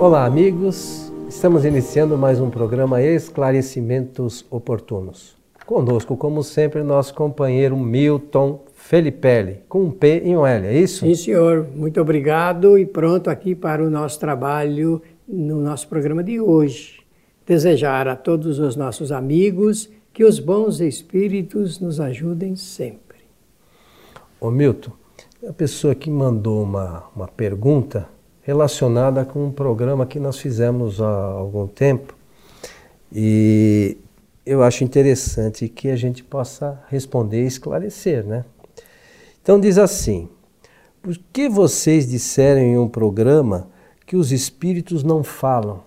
Olá, amigos. Estamos iniciando mais um programa Esclarecimentos Oportunos. Conosco, como sempre, nosso companheiro Milton Felipelli, com um P e um L, é isso? Sim, senhor. Muito obrigado e pronto aqui para o nosso trabalho no nosso programa de hoje. Desejar a todos os nossos amigos que os bons espíritos nos ajudem sempre. Ô Milton, a pessoa que mandou uma, uma pergunta relacionada com um programa que nós fizemos há algum tempo e eu acho interessante que a gente possa responder e esclarecer, né? Então diz assim: Por que vocês disseram em um programa que os espíritos não falam?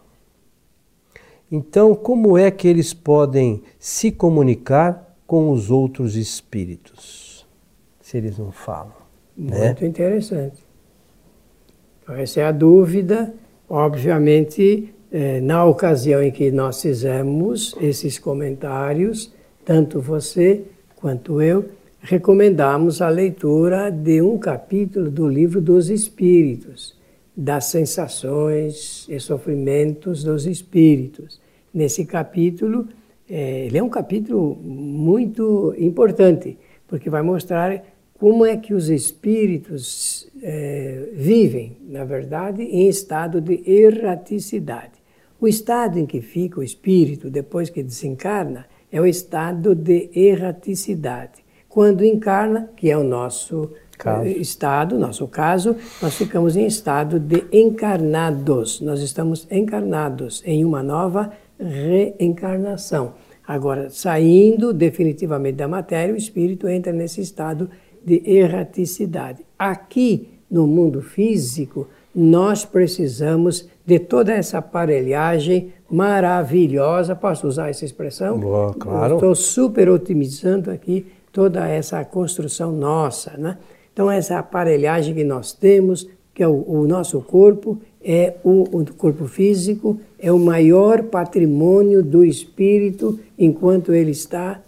Então, como é que eles podem se comunicar com os outros espíritos? Se eles não falam. Né? Muito né? interessante. Então, essa é a dúvida. Obviamente, eh, na ocasião em que nós fizemos esses comentários, tanto você quanto eu, recomendamos a leitura de um capítulo do livro dos Espíritos, das sensações e sofrimentos dos espíritos. Nesse capítulo, eh, ele é um capítulo muito importante, porque vai mostrar como é que os espíritos é, vivem, na verdade, em estado de erraticidade. O estado em que fica o espírito depois que desencarna é o estado de erraticidade. Quando encarna, que é o nosso caso. estado, nosso caso, nós ficamos em estado de encarnados. Nós estamos encarnados em uma nova reencarnação. Agora, saindo definitivamente da matéria, o espírito entra nesse estado de erraticidade. Aqui no mundo físico, nós precisamos de toda essa aparelhagem maravilhosa. Posso usar essa expressão? Boa, claro. Estou super otimizando aqui toda essa construção nossa. Né? Então, essa aparelhagem que nós temos, que é o, o nosso corpo, é o, o, corpo físico, é o maior patrimônio do espírito enquanto ele está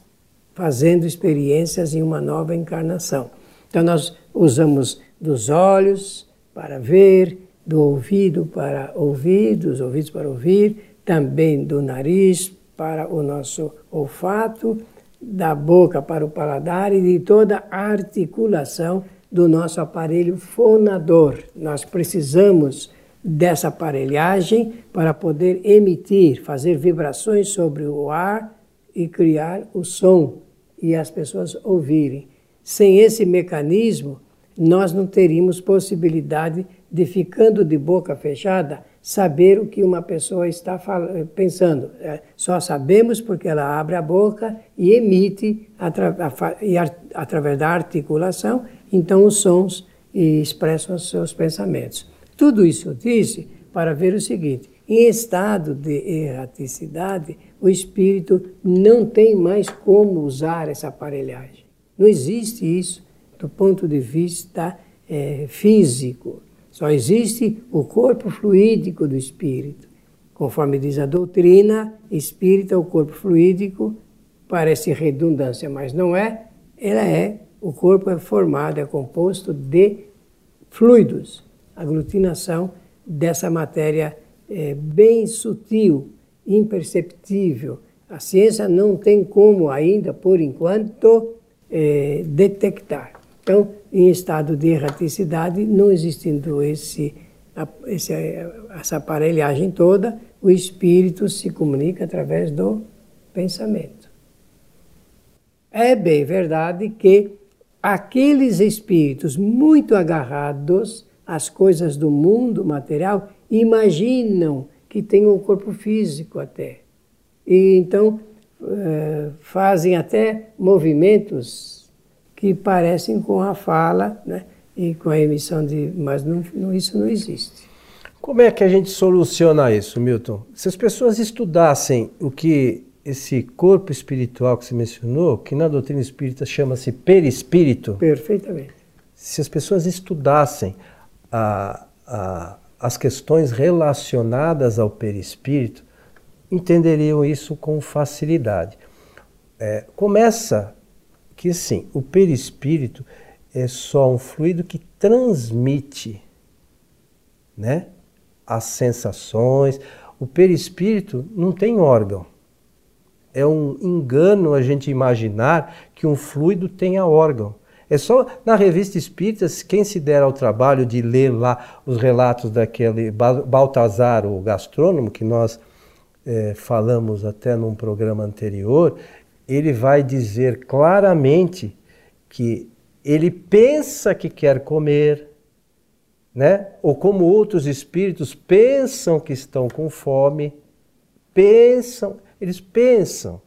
fazendo experiências em uma nova encarnação. Então, nós usamos dos olhos para ver, do ouvido para ouvir, dos ouvidos para ouvir, também do nariz para o nosso olfato, da boca para o paladar e de toda a articulação do nosso aparelho fonador. Nós precisamos dessa aparelhagem para poder emitir, fazer vibrações sobre o ar e criar o som e as pessoas ouvirem. Sem esse mecanismo, nós não teríamos possibilidade de, ficando de boca fechada, saber o que uma pessoa está pensando. É, só sabemos porque ela abre a boca e emite, atra através da articulação, então os sons e expressam os seus pensamentos. Tudo isso disse para ver o seguinte: em estado de erraticidade, o espírito não tem mais como usar essa aparelhagem. Não existe isso do ponto de vista é, físico. Só existe o corpo fluídico do espírito. Conforme diz a doutrina, espírito é o corpo fluídico, parece redundância, mas não é. Ela é, o corpo é formado, é composto de fluidos, aglutinação dessa matéria é, bem sutil, imperceptível. A ciência não tem como ainda, por enquanto, é, detectar. Então, em estado de erraticidade, não existindo esse, esse, essa aparelhagem toda, o espírito se comunica através do pensamento. É bem verdade que aqueles espíritos muito agarrados às coisas do mundo material imaginam que têm um corpo físico até. E então eh, fazem até movimentos que parecem com a fala né, e com a emissão de. Mas não, não, isso não existe. Como é que a gente soluciona isso, Milton? Se as pessoas estudassem o que esse corpo espiritual que você mencionou, que na doutrina espírita chama-se perispírito. Perfeitamente. Se as pessoas estudassem a, a, as questões relacionadas ao perispírito, entenderiam isso com facilidade. É, começa que sim, o perispírito é só um fluido que transmite, né? as sensações. O perispírito não tem órgão. É um engano a gente imaginar que um fluido tenha órgão. É só na revista Espírita, quem se der ao trabalho de ler lá os relatos daquele Baltazar, o gastrônomo, que nós é, falamos até num programa anterior, ele vai dizer claramente que ele pensa que quer comer, né? Ou como outros espíritos pensam que estão com fome, pensam, eles pensam.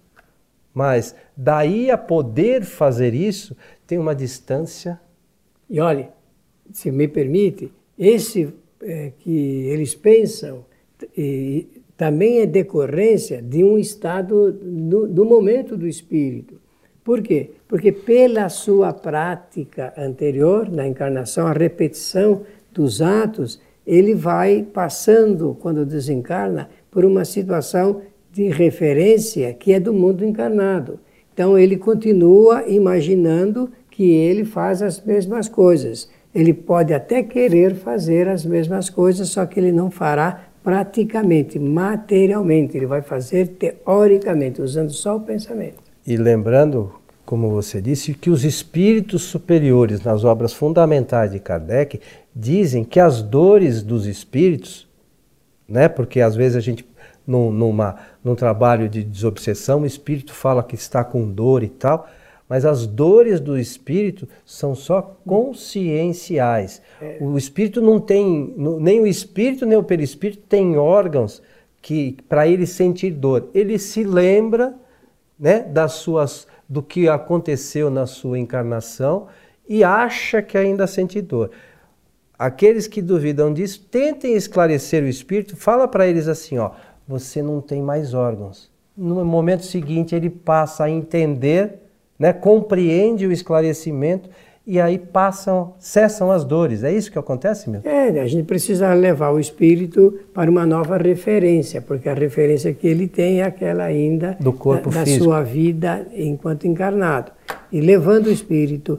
Mas daí a poder fazer isso tem uma distância. E olhe, se me permite, esse é, que eles pensam e, também é decorrência de um estado do, do momento do espírito. Por quê? Porque pela sua prática anterior, na encarnação, a repetição dos atos, ele vai passando, quando desencarna, por uma situação de referência que é do mundo encarnado. Então ele continua imaginando que ele faz as mesmas coisas. Ele pode até querer fazer as mesmas coisas, só que ele não fará praticamente, materialmente. Ele vai fazer teoricamente, usando só o pensamento. E lembrando, como você disse, que os espíritos superiores nas obras fundamentais de Kardec dizem que as dores dos espíritos, né, porque às vezes a gente num, numa, num trabalho de desobsessão, o espírito fala que está com dor e tal, mas as dores do espírito são só conscienciais. É. O espírito não tem, nem o espírito nem o perispírito tem órgãos que para ele sentir dor. Ele se lembra, né, das suas do que aconteceu na sua encarnação e acha que ainda sente dor. Aqueles que duvidam disso, tentem esclarecer o espírito, fala para eles assim, ó, você não tem mais órgãos. No momento seguinte ele passa a entender né, compreende o esclarecimento e aí passam, cessam as dores. É isso que acontece, meu? É, a gente precisa levar o espírito para uma nova referência, porque a referência que ele tem é aquela ainda do corpo da, da sua vida enquanto encarnado. E levando o espírito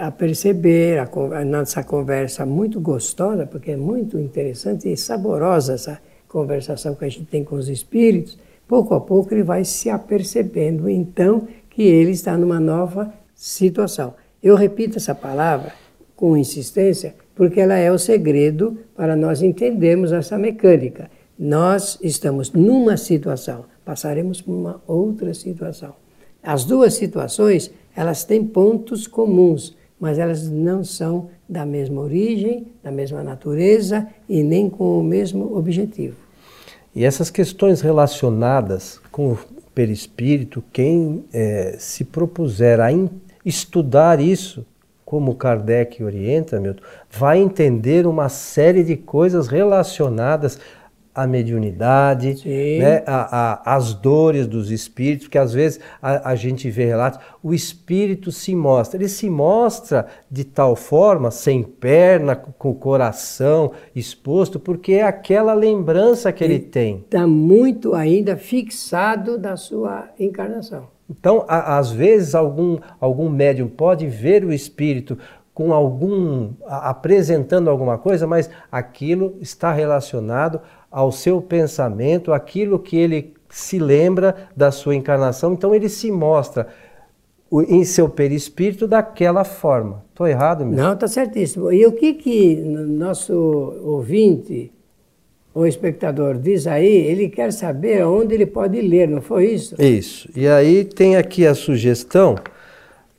a perceber a, a nossa conversa muito gostosa, porque é muito interessante e saborosa essa conversação que a gente tem com os espíritos, pouco a pouco ele vai se apercebendo então que ele está numa nova situação. Eu repito essa palavra com insistência porque ela é o segredo para nós entendermos essa mecânica. Nós estamos numa situação, passaremos por uma outra situação. As duas situações, elas têm pontos comuns, mas elas não são da mesma origem, da mesma natureza e nem com o mesmo objetivo. E essas questões relacionadas com perispírito, quem é, se propuser a estudar isso, como Kardec orienta, Milton, vai entender uma série de coisas relacionadas a mediunidade, né, a, a, as dores dos espíritos, que às vezes a, a, gente vê relatos, o espírito se mostra, ele se mostra de tal forma, sem perna, com o coração exposto, porque é aquela lembrança que ele, ele tem. Está muito ainda fixado da sua encarnação. Então, às vezes, algum, algum médium pode ver o espírito com algum apresentando alguma coisa, mas aquilo está relacionado ao seu pensamento, aquilo que ele se lembra da sua encarnação, então ele se mostra em seu perispírito daquela forma. Estou errado, meu? Não, está certíssimo. E o que que nosso ouvinte, o espectador diz aí, ele quer saber onde ele pode ler, não foi isso? Isso. E aí tem aqui a sugestão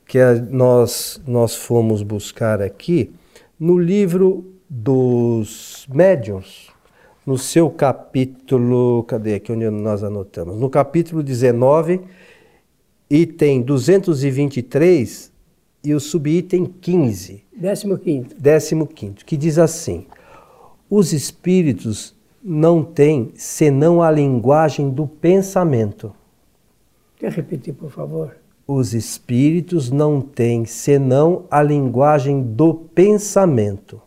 que nós, nós fomos buscar aqui no livro dos médiuns, no seu capítulo, cadê aqui onde nós anotamos? No capítulo 19, item 223 e o subitem 15. 15. 15, que diz assim: Os espíritos não têm senão a linguagem do pensamento. Quer repetir, por favor? Os espíritos não têm senão a linguagem do pensamento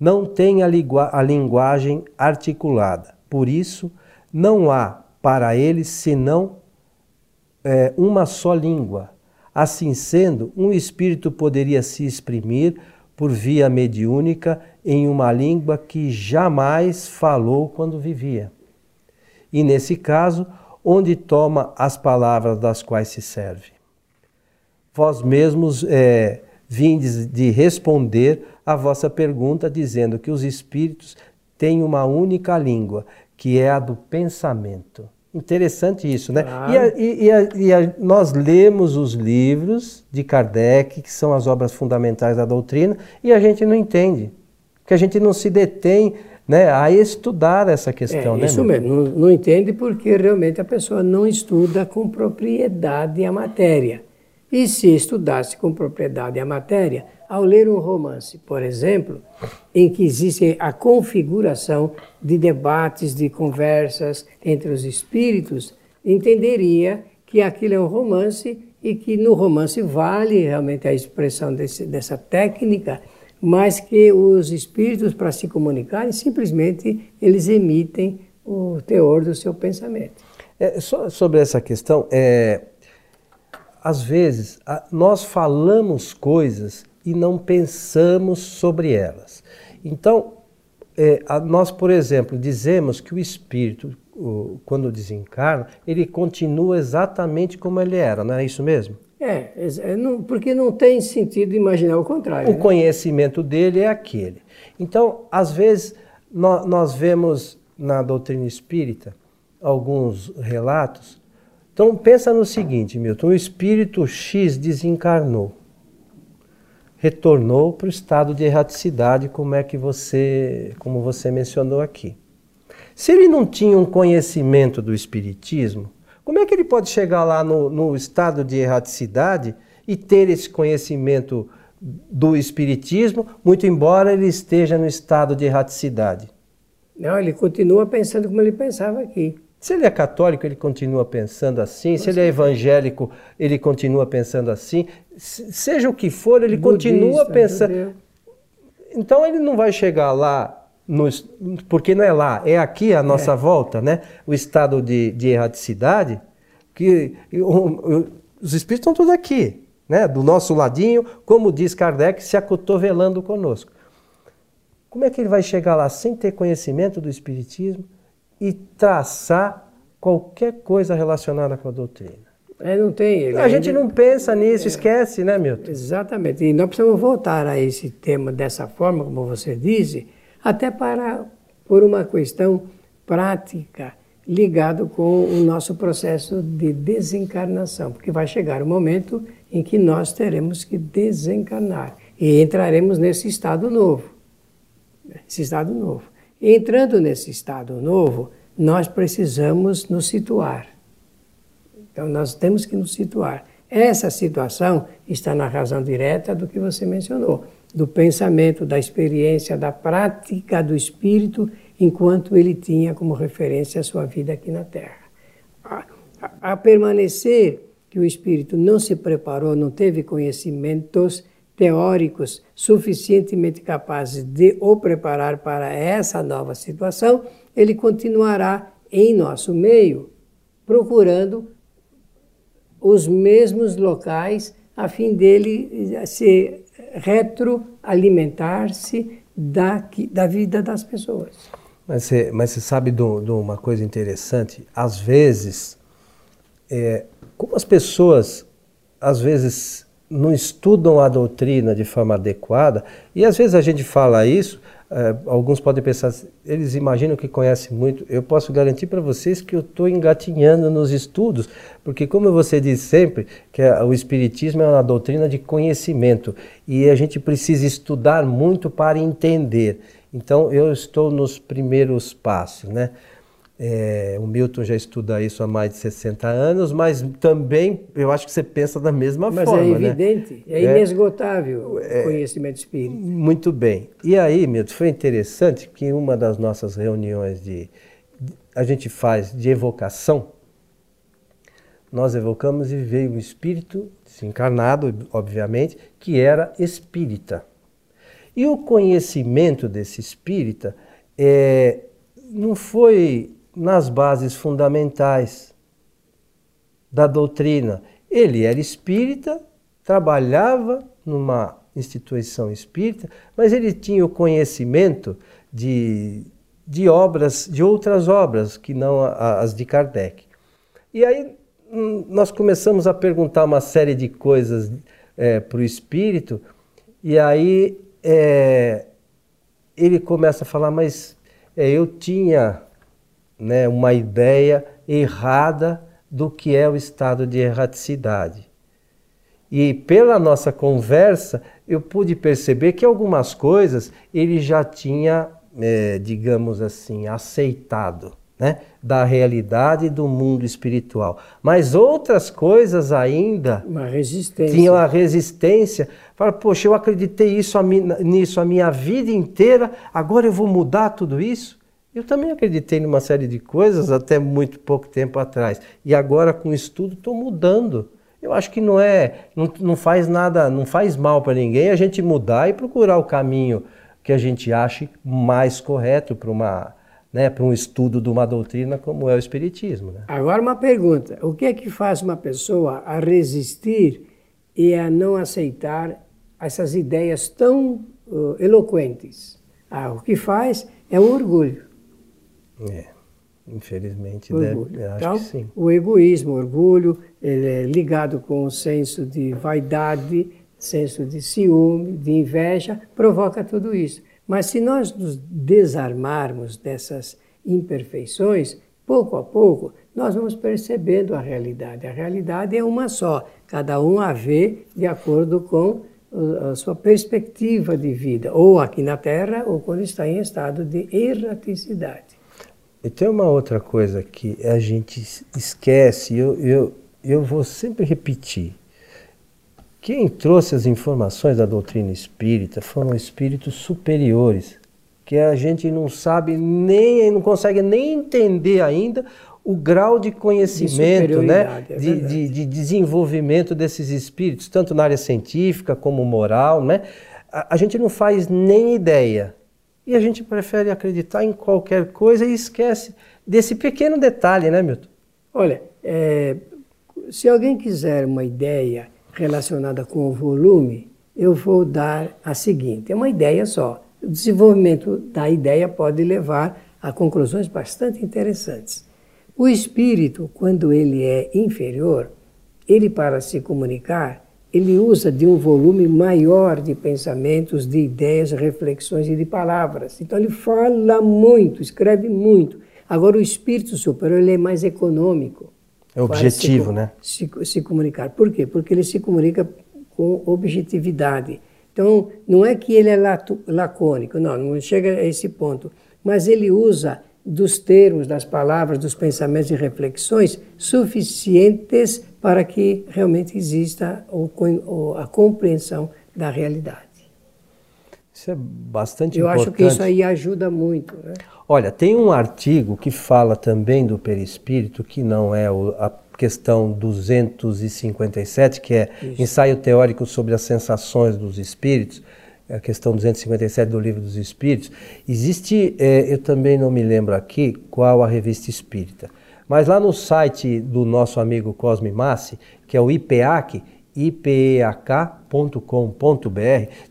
não tem a, a linguagem articulada. Por isso, não há para eles senão é, uma só língua. Assim sendo, um espírito poderia se exprimir por via mediúnica em uma língua que jamais falou quando vivia. E nesse caso, onde toma as palavras das quais se serve. Vós mesmos é, vindes de responder a vossa pergunta, dizendo que os espíritos têm uma única língua, que é a do pensamento. Interessante isso, né? Ah. E, a, e, a, e a, nós lemos os livros de Kardec, que são as obras fundamentais da doutrina, e a gente não entende, que a gente não se detém né, a estudar essa questão. É, né, isso mesmo, não, não entende porque realmente a pessoa não estuda com propriedade a matéria. E se estudasse com propriedade a matéria, ao ler um romance, por exemplo, em que existe a configuração de debates, de conversas entre os espíritos, entenderia que aquilo é um romance e que no romance vale realmente a expressão desse, dessa técnica, mas que os espíritos, para se comunicarem, simplesmente eles emitem o teor do seu pensamento. É, sobre essa questão, é, às vezes nós falamos coisas e não pensamos sobre elas. Então, é, nós, por exemplo, dizemos que o espírito, quando desencarna, ele continua exatamente como ele era, não é isso mesmo? É, é porque não tem sentido imaginar o contrário. O né? conhecimento dele é aquele. Então, às vezes, nós, nós vemos na doutrina espírita alguns relatos. Então, pensa no seguinte, Milton: o espírito X desencarnou retornou para o estado de erraticidade, como é que você, como você mencionou aqui. Se ele não tinha um conhecimento do espiritismo, como é que ele pode chegar lá no, no estado de erraticidade e ter esse conhecimento do espiritismo, muito embora ele esteja no estado de erraticidade? Não, ele continua pensando como ele pensava aqui. Se ele é católico, ele continua pensando assim. Se ele é evangélico, ele continua pensando assim. Seja o que for, ele Budista, continua pensando. Então ele não vai chegar lá, no, porque não é lá, é aqui a nossa é. volta, né? O estado de, de erraticidade, que os espíritos estão todos aqui, né? Do nosso ladinho, como diz Kardec, se acotovelando conosco. Como é que ele vai chegar lá sem ter conhecimento do espiritismo? E traçar qualquer coisa relacionada com a doutrina. É, não tem. A ainda... gente não pensa nisso, é. esquece, né, Milton? Exatamente. E nós precisamos voltar a esse tema dessa forma, como você disse, até para por uma questão prática ligado com o nosso processo de desencarnação, porque vai chegar o momento em que nós teremos que desencarnar e entraremos nesse estado novo, esse estado novo. Entrando nesse estado novo, nós precisamos nos situar. Então, nós temos que nos situar. Essa situação está na razão direta do que você mencionou, do pensamento, da experiência, da prática do espírito, enquanto ele tinha como referência a sua vida aqui na Terra. A, a, a permanecer que o espírito não se preparou, não teve conhecimentos teóricos suficientemente capazes de o preparar para essa nova situação, ele continuará em nosso meio, procurando os mesmos locais a fim dele se retroalimentar-se da, da vida das pessoas. Mas você, mas você sabe de uma coisa interessante? Às vezes, é, como as pessoas, às vezes, não estudam a doutrina de forma adequada, e às vezes a gente fala isso, é, alguns podem pensar, eles imaginam que conhecem muito. Eu posso garantir para vocês que eu estou engatinhando nos estudos, porque, como você diz sempre, que o Espiritismo é uma doutrina de conhecimento e a gente precisa estudar muito para entender. Então, eu estou nos primeiros passos, né? É, o Milton já estuda isso há mais de 60 anos, mas também eu acho que você pensa da mesma mas é forma. Mas é evidente, né? é inesgotável é, o conhecimento espírita. Muito bem. E aí, Milton, foi interessante que uma das nossas reuniões de, de a gente faz de evocação, nós evocamos e veio um espírito desencarnado, obviamente, que era espírita. E o conhecimento desse espírita é, não foi nas bases fundamentais da doutrina. Ele era espírita, trabalhava numa instituição espírita, mas ele tinha o conhecimento de, de obras, de outras obras que não as de Kardec. E aí hum, nós começamos a perguntar uma série de coisas é, para o espírito, e aí é, ele começa a falar, mas é, eu tinha né, uma ideia errada do que é o estado de erraticidade. E pela nossa conversa, eu pude perceber que algumas coisas ele já tinha, é, digamos assim, aceitado. Né, da realidade do mundo espiritual. Mas outras coisas ainda Uma resistência. tinham a resistência. Fala, poxa, eu acreditei isso nisso a minha vida inteira, agora eu vou mudar tudo isso? Eu também acreditei numa série de coisas até muito pouco tempo atrás. E agora, com o estudo, estou mudando. Eu acho que não é, não, não faz nada, não faz mal para ninguém a gente mudar e procurar o caminho que a gente ache mais correto para uma né, para um estudo de uma doutrina como é o Espiritismo. Né? Agora uma pergunta: o que é que faz uma pessoa a resistir e a não aceitar essas ideias tão uh, eloquentes? Ah, o que faz é o orgulho. É, infelizmente, orgulho. Deve, acho então, que sim. O egoísmo, o orgulho, ele é ligado com o senso de vaidade, senso de ciúme, de inveja, provoca tudo isso. Mas se nós nos desarmarmos dessas imperfeições, pouco a pouco, nós vamos percebendo a realidade. A realidade é uma só, cada um a vê de acordo com a sua perspectiva de vida, ou aqui na Terra, ou quando está em estado de erraticidade. E tem uma outra coisa que a gente esquece, eu, eu, eu vou sempre repetir. Quem trouxe as informações da doutrina espírita foram espíritos superiores, que a gente não sabe nem, não consegue nem entender ainda o grau de conhecimento, de né? É de, de, de, desenvolvimento desses espíritos, tanto na área científica como moral, né? A, a gente não faz nem ideia. E a gente prefere acreditar em qualquer coisa e esquece desse pequeno detalhe, né, Milton? Olha, é, se alguém quiser uma ideia relacionada com o volume, eu vou dar a seguinte: é uma ideia só. O desenvolvimento da ideia pode levar a conclusões bastante interessantes. O espírito, quando ele é inferior, ele para se comunicar, ele usa de um volume maior de pensamentos, de ideias, reflexões e de palavras. Então ele fala muito, escreve muito. Agora o espírito superior ele é mais econômico. É objetivo, se, né? Se, se comunicar. Por quê? Porque ele se comunica com objetividade. Então, não é que ele é lacônico, não, não chega a esse ponto. Mas ele usa dos termos, das palavras, dos pensamentos e reflexões suficientes para que realmente exista a compreensão da realidade. Isso é bastante Eu importante. acho que isso aí ajuda muito. Né? Olha, tem um artigo que fala também do perispírito, que não é a questão 257, que é Isso. ensaio teórico sobre as sensações dos espíritos, a questão 257 do livro dos espíritos. Existe, é, eu também não me lembro aqui qual a revista espírita, mas lá no site do nosso amigo Cosme Massi, que é o IPEAC, ipeac.com.br,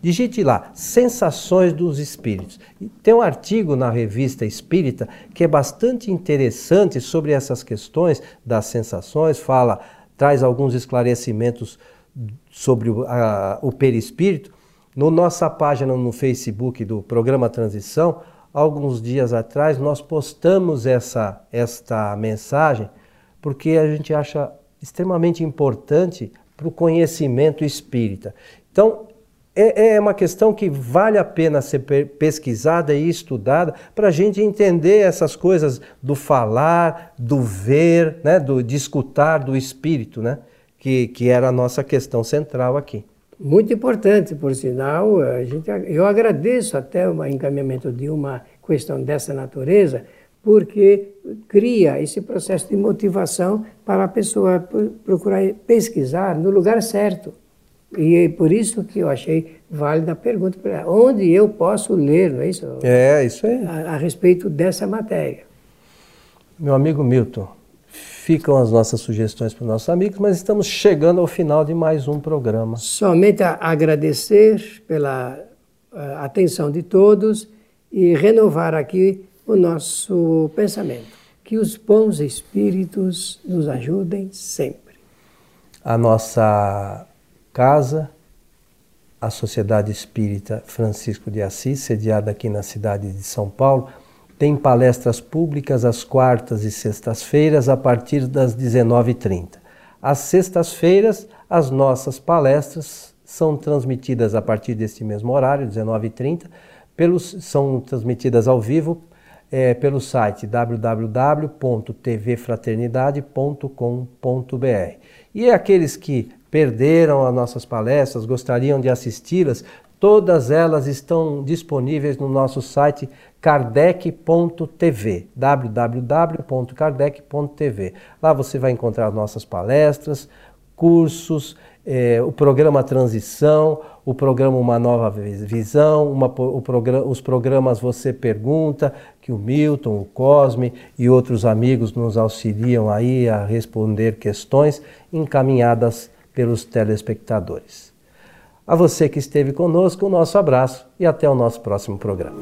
digite lá Sensações dos Espíritos. Tem um artigo na revista Espírita que é bastante interessante sobre essas questões das sensações, fala, traz alguns esclarecimentos sobre o, a, o perispírito. No nossa página no Facebook do programa Transição, alguns dias atrás nós postamos essa esta mensagem porque a gente acha extremamente importante para o conhecimento espírita. Então, é, é, uma questão que vale a pena ser pesquisada e estudada para a gente entender essas coisas do falar, do ver, né, do, de escutar do espírito, né, que, que era a nossa questão central aqui. Muito importante, por sinal, a gente, eu agradeço até o encaminhamento de uma questão dessa natureza, porque cria esse processo de motivação para a pessoa procurar pesquisar no lugar certo. E é por isso que eu achei válida a pergunta para onde eu posso ler, não é isso? É, isso aí. A, a respeito dessa matéria. Meu amigo Milton, ficam as nossas sugestões para os nossos amigos, mas estamos chegando ao final de mais um programa. Somente agradecer pela uh, atenção de todos e renovar aqui o nosso pensamento. Que os bons espíritos nos ajudem sempre. A nossa casa, a Sociedade Espírita Francisco de Assis, sediada aqui na cidade de São Paulo, tem palestras públicas às quartas e sextas-feiras a partir das 19h30. Às sextas-feiras, as nossas palestras são transmitidas a partir deste mesmo horário, 19h30, pelos, são transmitidas ao vivo é, pelo site www.tvfraternidade.com.br. E aqueles que perderam as nossas palestras, gostariam de assisti-las, todas elas estão disponíveis no nosso site kardec.tv, www.kardec.tv. Lá você vai encontrar nossas palestras, cursos, eh, o programa Transição, o programa Uma Nova Visão, uma, programa, os programas Você Pergunta, que o Milton, o Cosme e outros amigos nos auxiliam aí a responder questões encaminhadas pelos telespectadores. A você que esteve conosco, o nosso abraço e até o nosso próximo programa.